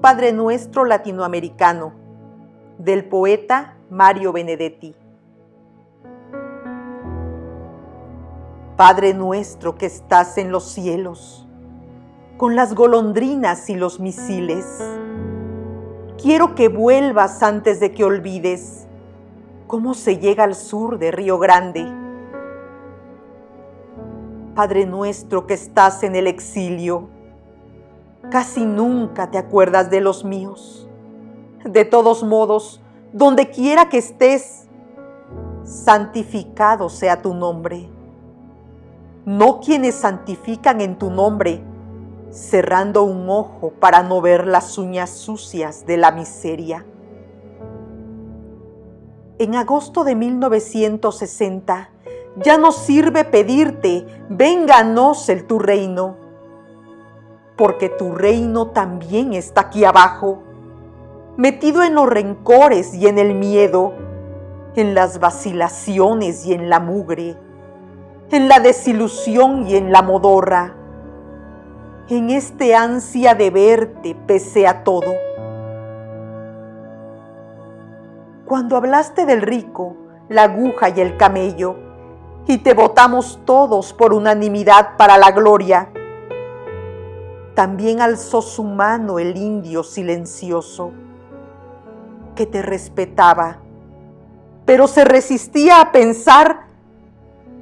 Padre Nuestro latinoamericano del poeta Mario Benedetti. Padre nuestro que estás en los cielos, con las golondrinas y los misiles, quiero que vuelvas antes de que olvides cómo se llega al sur de Río Grande. Padre nuestro que estás en el exilio, casi nunca te acuerdas de los míos. De todos modos, donde quiera que estés, santificado sea tu nombre no quienes santifican en tu nombre, cerrando un ojo para no ver las uñas sucias de la miseria. En agosto de 1960 ya no sirve pedirte, vénganos el tu reino, porque tu reino también está aquí abajo, metido en los rencores y en el miedo, en las vacilaciones y en la mugre en la desilusión y en la modorra, en este ansia de verte pese a todo. Cuando hablaste del rico, la aguja y el camello, y te votamos todos por unanimidad para la gloria, también alzó su mano el indio silencioso, que te respetaba, pero se resistía a pensar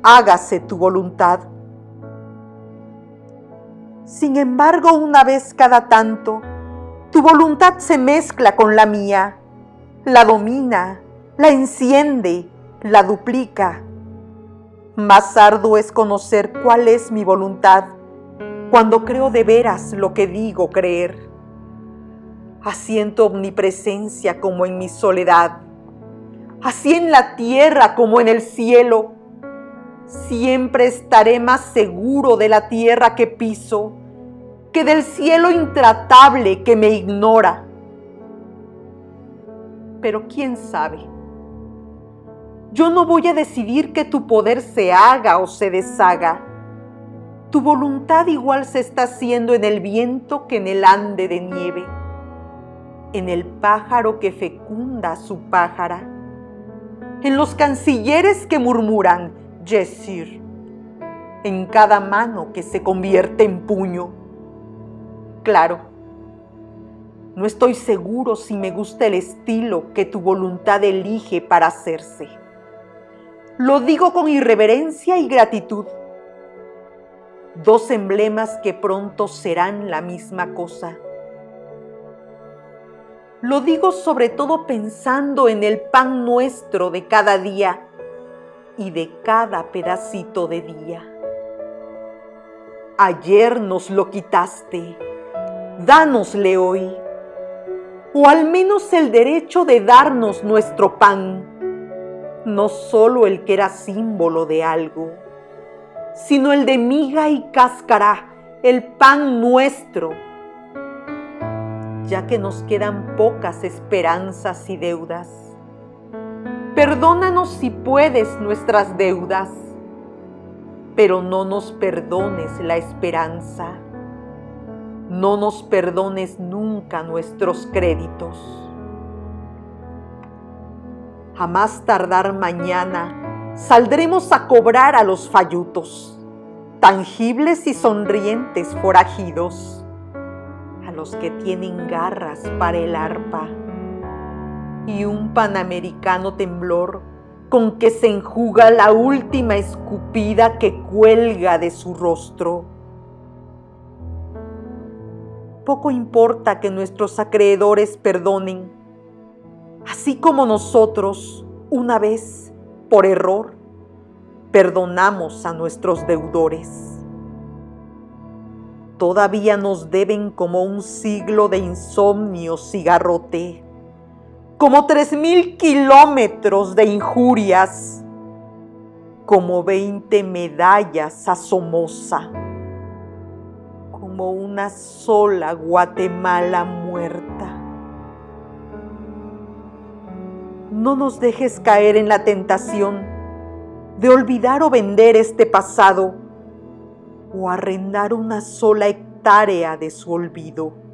hágase tu voluntad. Sin embargo, una vez cada tanto, tu voluntad se mezcla con la mía, la domina, la enciende, la duplica. Más arduo es conocer cuál es mi voluntad cuando creo de veras lo que digo creer. Así en tu omnipresencia como en mi soledad, así en la tierra como en el cielo, Siempre estaré más seguro de la tierra que piso que del cielo intratable que me ignora. Pero quién sabe, yo no voy a decidir que tu poder se haga o se deshaga. Tu voluntad igual se está haciendo en el viento que en el ande de nieve, en el pájaro que fecunda su pájara, en los cancilleres que murmuran, Yesir, en cada mano que se convierte en puño. Claro, no estoy seguro si me gusta el estilo que tu voluntad elige para hacerse. Lo digo con irreverencia y gratitud. Dos emblemas que pronto serán la misma cosa. Lo digo sobre todo pensando en el pan nuestro de cada día y de cada pedacito de día. Ayer nos lo quitaste, dánosle hoy, o al menos el derecho de darnos nuestro pan, no solo el que era símbolo de algo, sino el de miga y cáscara, el pan nuestro, ya que nos quedan pocas esperanzas y deudas Perdónanos si puedes nuestras deudas, pero no nos perdones la esperanza. No nos perdones nunca nuestros créditos. A más tardar mañana saldremos a cobrar a los fallutos, tangibles y sonrientes forajidos, a los que tienen garras para el arpa y un panamericano temblor con que se enjuga la última escupida que cuelga de su rostro. Poco importa que nuestros acreedores perdonen, así como nosotros, una vez, por error, perdonamos a nuestros deudores. Todavía nos deben como un siglo de insomnio cigarrote como tres mil kilómetros de injurias, como veinte medallas a Somoza, como una sola Guatemala muerta. No nos dejes caer en la tentación de olvidar o vender este pasado o arrendar una sola hectárea de su olvido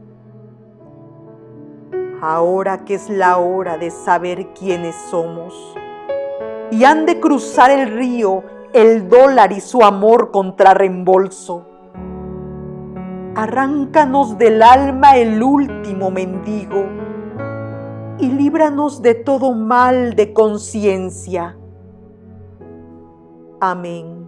ahora que es la hora de saber quiénes somos. Y han de cruzar el río el dólar y su amor contra reembolso. Arráncanos del alma el último mendigo y líbranos de todo mal de conciencia. Coming.